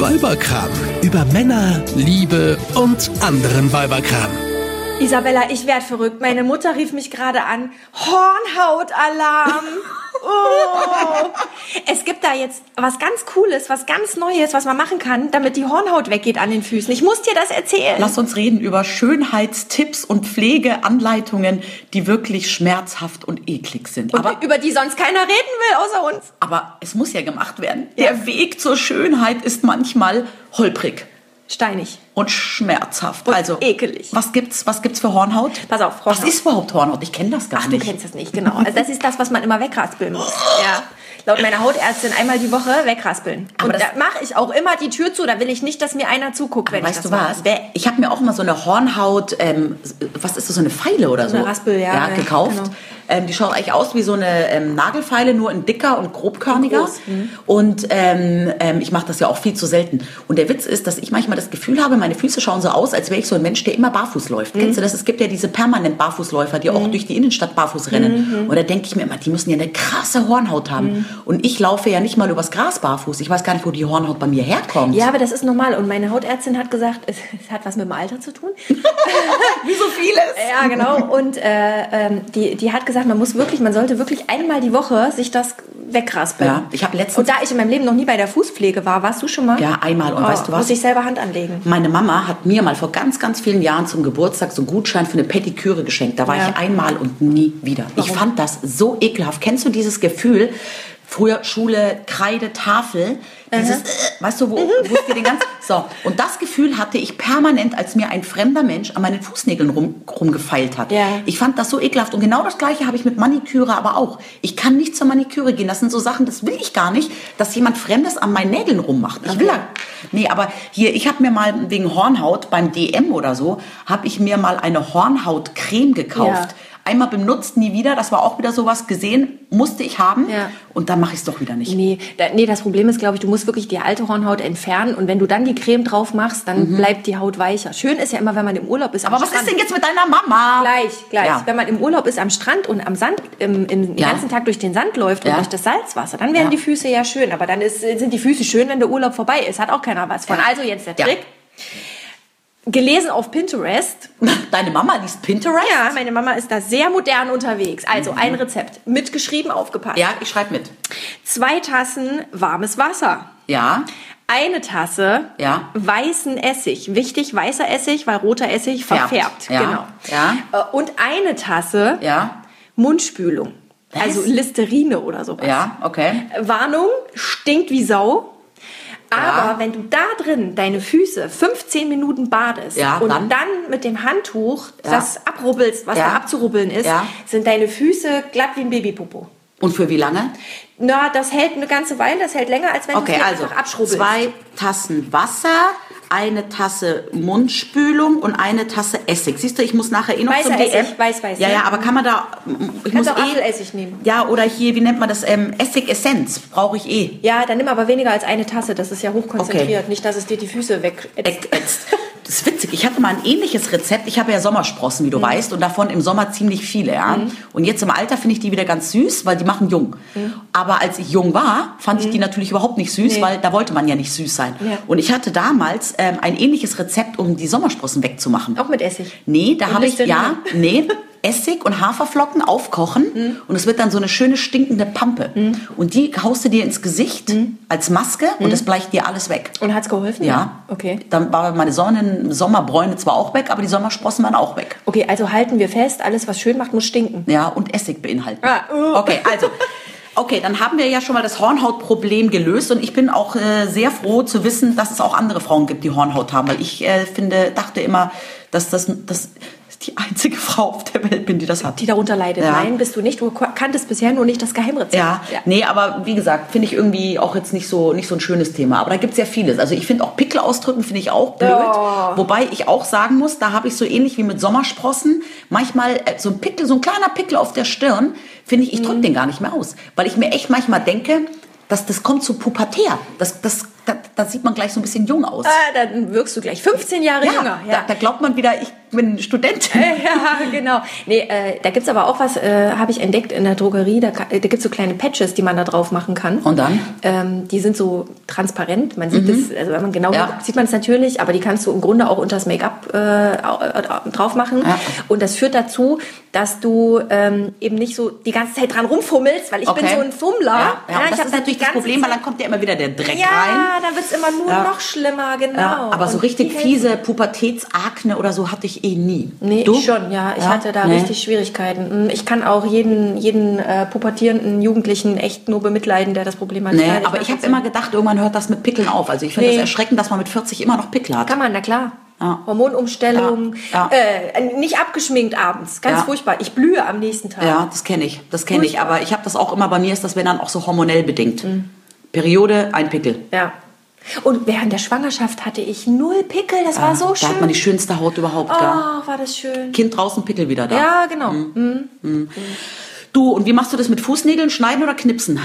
Weiberkram. Über Männer, Liebe und anderen Weiberkram. Isabella, ich werd verrückt. Meine Mutter rief mich gerade an. Hornhautalarm. Oh. Es gibt da jetzt was ganz Cooles, was ganz Neues, was man machen kann, damit die Hornhaut weggeht an den Füßen. Ich muss dir das erzählen. Lass uns reden über Schönheitstipps und Pflegeanleitungen, die wirklich schmerzhaft und eklig sind. Und aber, über die sonst keiner reden will, außer uns. aber es muss ja gemacht werden. Der Weg zur Schönheit ist manchmal holprig Steinig. und schmerzhaft. Und also ekelig. Was gibt's? Was gibt's für Hornhaut? Pass auf, Was Hornhaut. ist überhaupt Hornhaut? Ich kenne das gar Ach, du nicht. kennst das nicht, genau. Also das ist das, was man immer wegraspeln muss. Ja. Laut meiner Hautärztin einmal die Woche wegraspeln. Aber Und da mache ich auch immer die Tür zu. Da will ich nicht, dass mir einer zuguckt, wenn ich Weißt das du mache. was? Ich habe mir auch mal so eine Hornhaut, ähm, was ist das, so eine Pfeile oder so? eine Raspel, ja, ja, gekauft. genau. Ähm, die schaut eigentlich aus wie so eine ähm, Nagelfeile, nur in dicker und grobkörniger. Mhm. Und ähm, ähm, ich mache das ja auch viel zu selten. Und der Witz ist, dass ich manchmal das Gefühl habe, meine Füße schauen so aus, als wäre ich so ein Mensch, der immer barfuß läuft. Mhm. Kennst du das? Es gibt ja diese permanent Barfußläufer, die auch durch die Innenstadt barfuß rennen. Mhm. Und da denke ich mir immer, die müssen ja eine krasse Hornhaut haben. Und ich laufe ja nicht mal übers Gras barfuß. Ich weiß gar nicht, wo die Hornhaut bei mir herkommt. Ja, aber das ist normal. Und meine Hautärztin hat gesagt, es, es hat was mit dem Alter zu tun. wie so vieles. Ja, genau. Und äh, ähm, die, die hat gesagt, man muss wirklich, man sollte wirklich einmal die Woche sich das wegraspeln. Ja, ich habe letztens Und da ich in meinem Leben noch nie bei der Fußpflege war, warst du schon mal? Ja, einmal. Und Oh, weißt du was? Muss ich selber Hand anlegen. Meine Mama hat mir mal vor ganz, ganz vielen Jahren zum Geburtstag so einen Gutschein für eine Pediküre geschenkt. Da war Ja. ich einmal und nie wieder. Ich fand das so ekelhaft. Kennst du dieses Gefühl? Früher Schule, Kreide, Tafel, dieses, äh, weißt du, wo, wo es dir den ganzen, so. Und das Gefühl hatte ich permanent, als mir ein fremder Mensch an meinen Fußnägeln rum, rumgefeilt hat. Ja. Ich fand das so ekelhaft. Und genau das Gleiche habe ich mit Maniküre aber auch. Ich kann nicht zur Maniküre gehen. Das sind so Sachen, das will ich gar nicht, dass jemand Fremdes an meinen Nägeln rummacht. Ich will ja, nee, aber hier, ich habe mir mal wegen Hornhaut beim DM oder so, habe ich mir mal eine Hornhautcreme gekauft. Ja. Einmal benutzt, nie wieder. Das war auch wieder sowas gesehen, musste ich haben. Ja. Und dann mache ich es doch wieder nicht. Nee, da, nee, das Problem ist, glaube ich, du musst wirklich die alte Hornhaut entfernen und wenn du dann die Creme drauf machst, dann bleibt die Haut weicher. Schön ist ja immer, wenn man im Urlaub ist. Mhm. Aber was Strand. ist denn jetzt mit deiner Mama? Gleich, gleich. Ja. Wenn man im Urlaub ist am Strand und am Sand, im, im Ja. ganzen Tag durch den Sand läuft und durch das Salzwasser, dann werden die Füße ja schön. Aber dann ist, sind die Füße schön, wenn der Urlaub vorbei ist. Hat auch keiner was von. Also jetzt der. Trick. Gelesen auf Pinterest. Deine Mama liest Pinterest? Ja, meine Mama ist da sehr modern unterwegs. Also ein Rezept. Mitgeschrieben, aufgepasst. Ja, ich schreibe mit. Zwei Tassen warmes Wasser. Ja. Eine Tasse Ja. weißen Essig. Wichtig, weißer Essig, weil roter Essig Färbt. verfärbt. Ja. Genau. Ja. Äh, Und eine Tasse Ja. Mundspülung. Was? Also Listerine oder sowas. Ja, okay. Warnung, stinkt wie Sau. Aber Ja. wenn du da drin deine Füße 15 Minuten badest Ja, und dann? dann? mit dem Handtuch das abrubbelst, was Ja. da abzurubbeln ist, sind deine Füße glatt wie ein Babypopo. Und für wie lange? Na, das hält eine ganze Weile, das hält länger, als wenn du Okay, es also einfach abschrubbelst. zwei Tassen Wasser, eine Tasse Mundspülung und eine Tasse Essig. Siehst du, ich muss nachher eh noch Weißer zum DM. Essig, weiß, weiß, Ja, ne? ja, aber kann man da... Ich Kannst muss auch eh, Apfelessig nehmen. Ja, oder hier, wie nennt man das? Ähm, Essigessenz brauche ich eh. Ja, dann nimm aber weniger als eine Tasse, das ist ja hochkonzentriert. Okay. Nicht, dass es dir die Füße weg. Das ist witzig. Ich hatte mal ein ähnliches Rezept. Ich habe ja Sommersprossen, Mhm. wie du weißt, und davon im Sommer ziemlich viele. Ja? Und jetzt im Alter finde ich die wieder ganz süß, weil die machen jung. Aber als ich jung war, fand ich die natürlich überhaupt nicht süß, Mhm. Nee. weil da wollte man ja nicht süß sein. Ja. Und ich hatte damals ähm, ein ähnliches Rezept, um die Sommersprossen wegzumachen. Auch mit Essig. Nee, da habe ich, ja, nee, Essig und Haferflocken aufkochen und es wird dann so eine schöne stinkende Pampe. Und die haust du dir ins Gesicht als Maske und das bleicht dir alles weg. Und hat's geholfen? Ja. Okay. Dann war meine Sonnen Sommerbräune zwar auch weg, aber die Sommersprossen waren auch weg. Okay, also halten wir fest, alles, was schön macht, muss stinken. Ja, und Essig beinhalten. Ah, uh. Okay, also. Okay, dann haben wir ja schon mal das Hornhautproblem gelöst und ich bin auch äh, sehr froh zu wissen, dass es auch andere Frauen gibt, die Hornhaut haben, weil ich äh, finde, dachte immer, dass das, das die einzige Frau auf der Welt bin, die das hat. Die darunter leidet. Ja. Nein, bist du nicht. Du kanntest bisher nur nicht das Geheimrezept. Ja, nee, aber wie gesagt, finde ich irgendwie auch jetzt nicht so, nicht so ein schönes Thema. Aber da gibt's ja vieles. Also ich finde auch Pickel ausdrücken, finde ich auch blöd. Ja. Wobei ich auch sagen muss, da habe ich so ähnlich wie mit Sommersprossen, manchmal äh, so ein Pickel, so ein kleiner Pickel auf der Stirn, finde ich, ich drücke den gar nicht mehr aus. Weil ich mir echt manchmal denke, dass das kommt zu pubertär. Das, das, da, da sieht man gleich so ein bisschen jung aus. Ah, dann wirkst du gleich 15 Jahre jünger. Da, da glaubt man wieder, ich bin Studentin. ja, genau. Nee, äh, da gibt's aber auch was, äh, habe ich entdeckt in der Drogerie. Da, da gibt's so kleine Patches, die man da drauf machen kann. Und dann? Ähm, die sind so transparent. Man sieht es, also wenn man genau Ja. guckt, sieht man es natürlich, aber die kannst du im Grunde auch unter das Make-up äh, au- drauf machen. Ja. Und das führt dazu, dass du ähm, eben nicht so die ganze Zeit dran rumfummelst, weil ich bin Okay. so ein Fummler. Ja, ja, das ist natürlich das Problem, weil dann kommt ja immer wieder der Dreck ja, rein. dann wird's immer nur Ja. noch schlimmer, genau. Ja, aber so Und richtig fiese Pubertätsakne oder so hatte ich eh nie. Nee, du? ich schon, ja. Ich Ja? hatte da Nee. richtig Schwierigkeiten. Mm, Ich kann auch jeden, jeden äh, pubertierenden Jugendlichen echt nur bemitleiden, der das Problem hat. Nee, Nein, aber ich habe immer gedacht, irgendwann hört das mit Pickeln auf. Also ich finde Nee. es erschreckend, dass man mit 40 immer noch Pickel hat. Kann man, na klar. Ja. Hormonumstellung, Ja. Äh, nicht abgeschminkt abends, ganz Ja. furchtbar. Ich blühe am nächsten Tag. Ja, das kenne ich. Das kenne ich. Aber ich habe das auch immer, bei mir ist das, wenn dann auch so hormonell bedingt. Periode, ein Pickel. Ja. Und während der Schwangerschaft hatte ich null Pickel, das war so Ah, da schön. hat man die schönste Haut überhaupt. gell? oh, war das schön. Kind draußen, Pickel wieder da. Ja, genau. Mm. Du, und wie machst du das mit Fußnägeln? Schneiden oder knipsen?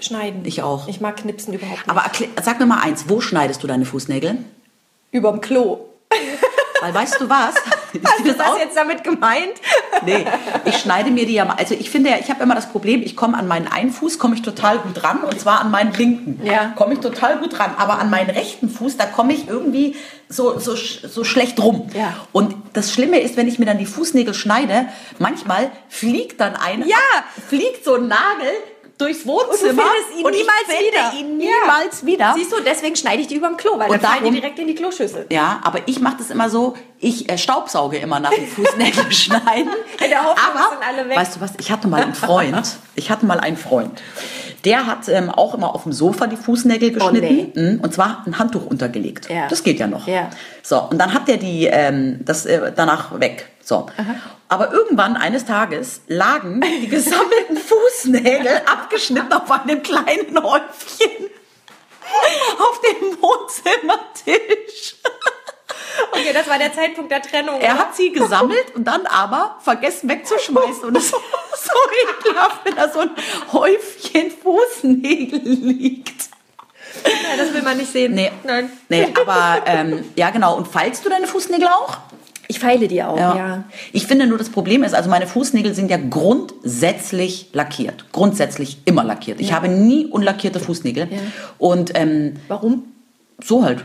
Schneiden. Ich auch. Ich mag Knipsen überhaupt nicht. Aber sag mir mal eins, wo schneidest du deine Fußnägel? Überm Klo. Weil weißt du was? Hast du das jetzt damit gemeint? Nee, ich schneide mir die ja mal. Also ich finde ja, ich habe immer das Problem, ich komme an meinen einen Fuß, komme ich total gut ran und zwar an meinen linken. Ja. Komme ich total gut ran. Aber an meinen rechten Fuß, da komme ich irgendwie so, so, so schlecht rum. Ja. Und das Schlimme ist, wenn ich mir dann die Fußnägel schneide, manchmal fliegt dann ein, Ja. fliegt so ein Nagel durchs Wohnzimmer findest ihn und ich finde wieder. ihn Ja. niemals wieder. Siehst du, deswegen schneide ich die überm Klo, weil Und dann fallen die direkt in die Kloschüssel. Ja, aber ich mache das immer so, ich äh, staubsauge immer nach dem Fußnägel schneiden. In der Hoffnung, aber, sind alle weg. weißt du was, ich hatte mal einen Freund, ich hatte mal einen Freund, der hat ähm, auch immer auf dem Sofa die Fußnägel geschnitten Mhm, und zwar ein Handtuch untergelegt. Ja. Das geht ja noch. Ja. So, und dann hat der die ähm, das äh, danach weg. So. Aber irgendwann eines Tages lagen die gesammelten Fußnägel abgeschnitten auf einem kleinen Häufchen auf dem Wohnzimmertisch. Okay, das war der Zeitpunkt der Trennung. Er hat sie gesammelt und dann aber vergessen wegzuschmeißen. Und es ist so ekelhaft, wenn da so ein Häufchen Fußnägel liegt. Ja, das will man nicht sehen. Nee. Nein. Nee, aber ähm, ja genau. Und feilst du deine Fußnägel auch? Ich feile die auch, ja. Ich finde nur, das Problem ist, also meine Fußnägel sind ja grundsätzlich lackiert. Grundsätzlich immer lackiert. Ich habe nie unlackierte Fußnägel. Ja. Und ähm, Warum? so halt.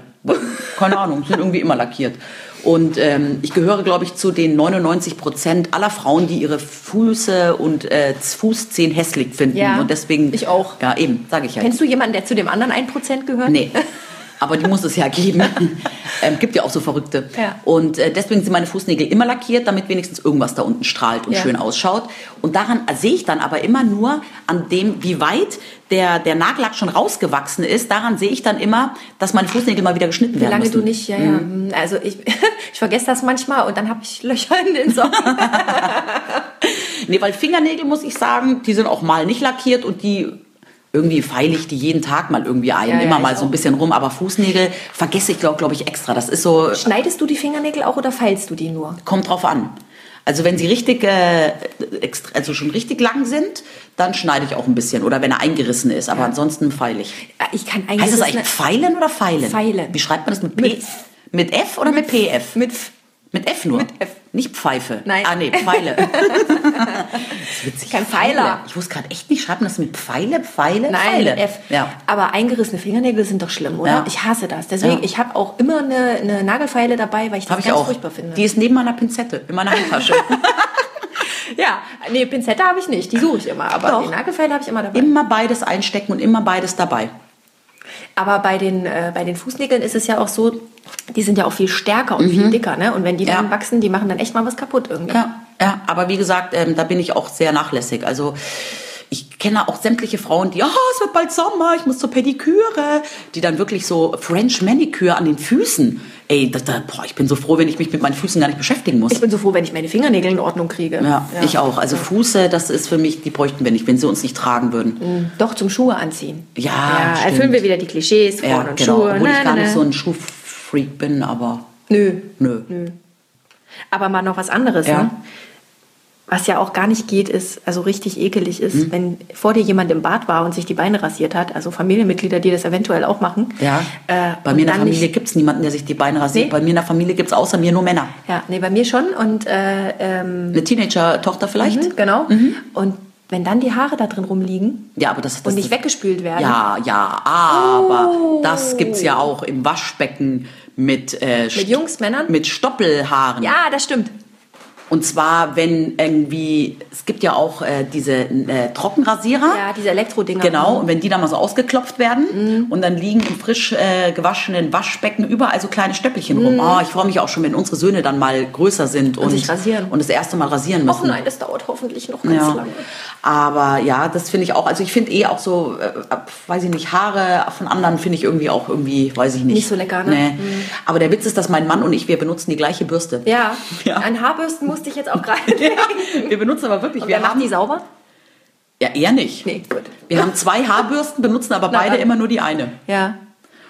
Keine Ahnung, sind irgendwie immer lackiert. Und ähm, ich gehöre, glaube ich, zu den 99 Prozent aller Frauen, die ihre Füße und äh, Fußzehen hässlich finden. Ja, und deswegen. ich auch. Ja, eben, sage ich ja. Kennst du jemanden, der zu dem anderen 1% gehört? Nee. Aber die muss es ja geben. ähm, gibt ja auch so Verrückte. Ja. Und äh, deswegen sind meine Fußnägel immer lackiert, damit wenigstens irgendwas da unten strahlt und Ja. schön ausschaut. Und daran sehe ich dann aber immer nur an dem, wie weit der, der Nagellack schon rausgewachsen ist. Daran sehe ich dann immer, dass meine Fußnägel mal wieder geschnitten Wie werden lange müssen. du nicht, ja, ja. Also ich, ich vergesse das manchmal und dann habe ich Löcher in den Socken. Nee, weil Fingernägel, muss ich sagen, die sind auch mal nicht lackiert und die irgendwie feile ich die jeden Tag mal irgendwie ein, Ja, ja, immer mal ich so ein bisschen rum, aber Fußnägel vergesse ich, glaube glaub ich, extra. Das ist so, Schneidest du die Fingernägel auch oder feilst du die nur? kommt drauf an. Also wenn sie richtig, äh, also schon richtig lang sind, dann schneide ich auch ein bisschen. Oder wenn er eingerissen ist, aber ansonsten feile ich. Ich kann eigentlich. Heißt das eigentlich pfeilen oder feilen? Feilen. Wie schreibt man das mit P? Mit- mit F oder mit, PF? Mit F. Mit F nur? Mit F. Nicht Pfeife? Nein. Ah, nee, Pfeile. das ist witzig. Kein Pfeiler. Ich wusste gerade echt nicht, schreibt man das mit Pfeile, Pfeile, Nein, Pfeile? mit F. Ja. Aber eingerissene Fingernägel sind doch schlimm, oder? Ja. Ich hasse das. Deswegen, Ja. ich habe auch immer eine, eine Nagelfeile dabei, weil ich das ich ganz auch. furchtbar finde. Die ist neben meiner Pinzette, in meiner Handtasche. ja, nee, Pinzette habe ich nicht. Die suche ich immer. Aber Doch. die Nagelfeile habe ich immer dabei. immer beides einstecken und immer beides dabei. Aber bei den, äh, bei den Fußnägeln ist es ja auch so, die sind ja auch viel stärker und viel dicker, ne? Und wenn die Mhm. Ja. dann wachsen, die machen dann echt mal was kaputt irgendwie. Ja, ja, aber wie gesagt, ähm, da bin ich auch sehr nachlässig. Also ich kenne auch sämtliche Frauen, die, ah, es wird bald Sommer, ich muss zur Pediküre, die dann wirklich so French Manicure an den Füßen. Ey, das, da, boah, ich bin so froh, wenn ich mich mit meinen Füßen gar nicht beschäftigen muss. Ich bin so froh, wenn ich meine Fingernägel in Ordnung kriege. ja, ich auch. Also Fuße, das ist für mich, die bräuchten wir nicht, wenn sie uns nicht tragen würden. Doch zum Schuhe anziehen. Ja, ja stimmt. erfüllen wir wieder die Klischees, Frauen Ja, und genau. Schuhe. Obwohl ich Na, gar na, nicht so ein Schuhfreak bin, aber Nö. nö. Aber mal noch was anderes, Ja. ne? Was ja auch gar nicht geht, ist, also richtig ekelig ist, Mhm. wenn vor dir jemand im Bad war und sich die Beine rasiert hat, also Familienmitglieder, die das eventuell auch machen. Ja, Äh, bei mir in der Familie gibt es niemanden, der sich die Beine rasiert. Nee? Bei mir in der Familie gibt es außer mir nur Männer. Ja, nee, bei mir schon und äh, ähm, Eine Teenager-Tochter vielleicht? Mhm, genau. Und wenn dann die Haare da drin rumliegen Ja, aber das, das und nicht weggespült werden. Ja, ja, aber Oh. das gibt's ja auch im Waschbecken mit äh, Mit Jungs, Männern? mit Stoppelhaaren. Ja, das stimmt. Und zwar, wenn irgendwie, es gibt ja auch äh, diese äh, Trockenrasierer. Ja, diese Elektro-Dinger. Genau, und wenn die dann mal so ausgeklopft werden und dann liegen im frisch äh, gewaschenen Waschbecken überall so kleine Stöppelchen rum. Oh, ich freue mich auch schon, wenn unsere Söhne dann mal größer sind und, sich rasieren. und das erste Mal rasieren müssen. Och nein, das dauert hoffentlich noch ganz Ja. lange. Aber ja, das finde ich auch. Also ich finde eh auch so, äh, weiß ich nicht, Haare von anderen finde ich irgendwie auch irgendwie, weiß ich nicht. Nicht so lecker, ne? Nee. Aber der Witz ist, dass mein Mann und ich, wir benutzen die gleiche Bürste. Ja, Ja. an Haarbürsten musste ich jetzt auch gerade denken. Wir benutzen aber wirklich, Und wir haben die sauber? ja eher nicht. Nee, gut. Wir haben zwei Haarbürsten, benutzen aber Na beide dann. immer nur die eine. Ja.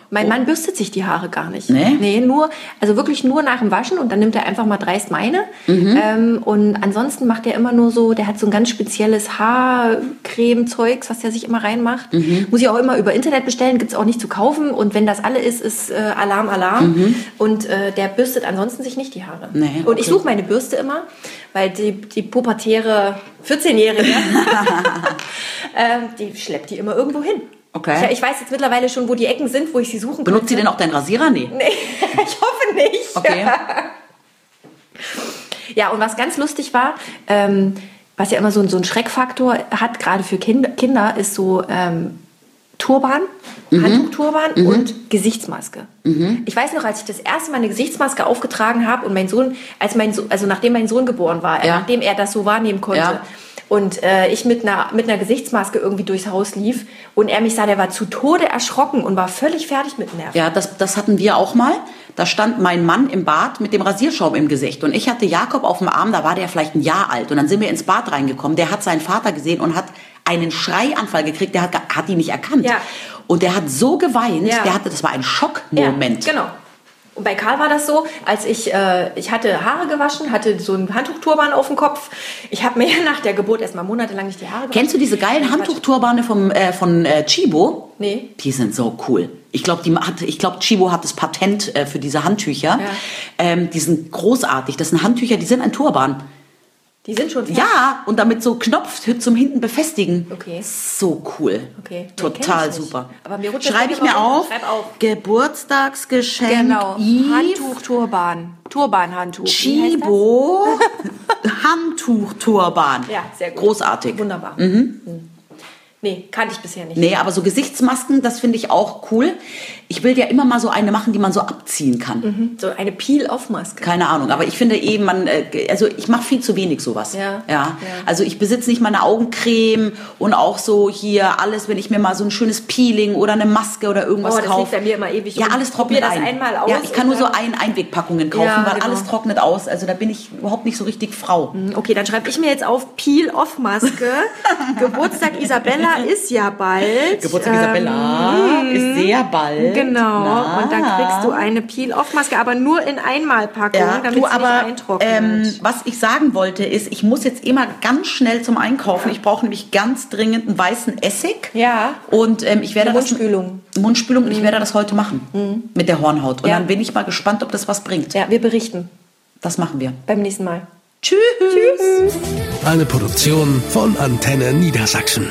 Mein Mann bürstet sich die Haare gar nicht. Oh. Nee? Nee, nur, also wirklich nur nach dem Waschen und dann nimmt er einfach mal dreist meine. Mhm. Ähm, und ansonsten macht er immer nur so, der hat so ein ganz spezielles Haarcreme-Zeugs, was er sich immer reinmacht. Mhm. Muss ich auch immer über Internet bestellen, gibt's auch nicht zu kaufen. Und wenn das alle ist, ist äh, Alarm, Alarm. Und äh, der bürstet ansonsten sich nicht die Haare. Mhm. Nee, Und ich okay. suche meine Bürste immer, weil die, die pubertäre 14-Jährige, ähm, die schleppt die immer irgendwo hin. Okay. Ich, ich weiß jetzt mittlerweile schon, wo die Ecken sind, wo ich sie suchen Benutzt sie denn auch deinen Rasierer? Nee. Nee, ich hoffe nicht. Okay. Ja, und was ganz lustig war, ähm, was ja immer so, ein- so einen Schreckfaktor hat, gerade für Kinder, Kinder, ist so ähm, Turban, Mhm. Handtuchturban und Gesichtsmaske. Ich weiß noch, als ich das erste Mal eine Gesichtsmaske aufgetragen habe und mein Sohn, als mein so also nachdem mein Sohn geboren war, äh, Ja. nachdem er das so wahrnehmen konnte. Ja. Und äh, ich mit einer, mit einer Gesichtsmaske irgendwie durchs Haus lief und er mich sah, der war zu Tode erschrocken und war völlig fertig mit Nerven. Ja, das, das hatten wir auch mal. Da stand mein Mann im Bad mit dem Rasierschaum im Gesicht. Und ich hatte Jakob auf dem Arm, da war der vielleicht ein Jahr alt. Und dann sind wir ins Bad reingekommen. Der hat seinen Vater gesehen und hat einen Schreianfall gekriegt. Der hat, hat ihn nicht erkannt. Ja. Und der hat so geweint. Ja. Der hatte, das war ein Schockmoment. Ja, genau. Und bei Karl war das so, als ich, äh, ich hatte Haare gewaschen, hatte so einen Handtuchturban auf dem Kopf. Ich habe mir nach der Geburt erstmal monatelang nicht die Haare gewaschen. Kennst du diese geilen Handtuchturbane vom, äh, von äh, Chibo? Nee. Die sind so cool. Ich glaube, die hat, ich glaube, Chibo hat das Patent äh, für diese Handtücher. Ja. Ähm, die sind großartig. Das sind Handtücher, die sind ein Turban. Die sind schon fertig. Ja, und damit so Knopf zum hinten befestigen. Okay. So cool. Okay. Total super. Aber mir rutscht Schreibe ich mir auf. Schreib auf. Geburtstagsgeschenk. Genau. Turbanhandtuch. Wie heißt das? Chibo. Handtuchturban. Ja, sehr gut. Großartig. Wunderbar. Mhm. Nee, kannte ich bisher nicht. Nee, aber so Gesichtsmasken, das finde ich auch cool. Ich will ja immer mal so eine machen, die man so abziehen kann. So eine Peel-Off-Maske. Keine Ahnung, aber ich finde eben, man, äh, also ich mache viel zu wenig sowas. Ja, ja. ja. Also ich besitze nicht meine Augencreme und auch so hier alles, wenn ich mir mal so ein schönes Peeling oder eine Maske oder irgendwas Oh, das kaufe. liegt bei mir immer ewig Ja, alles trocknet ein. einmal aus ja, ich kann nur so ein Einwegpackungen kaufen, Ja, weil genau. alles trocknet aus. Also da bin ich überhaupt nicht so richtig Frau. Okay, dann schreibe ich mir jetzt auf Peel-Off-Maske. Geburtstag Isabella ist ja bald. Geburtstag Ähm, Isabella ist sehr bald. Genau. Na. Und dann kriegst du eine Peel-Off-Maske, aber nur in Einmalpackung, Ja, damit du, sie aber nicht eintrocknet. ähm, was ich sagen wollte ist, ich muss jetzt immer ganz schnell zum Einkaufen. Ich brauche nämlich ganz dringend einen weißen Essig. Ja. Und ähm, ich werde Eine das Mundspülung. Mundspülung und ich werde das heute machen mit der Hornhaut. Und Ja. dann bin ich mal gespannt, ob das was bringt. ja, wir berichten Das machen wir. beim nächsten Mal. Tschüss. Eine Produktion von Antenne Niedersachsen.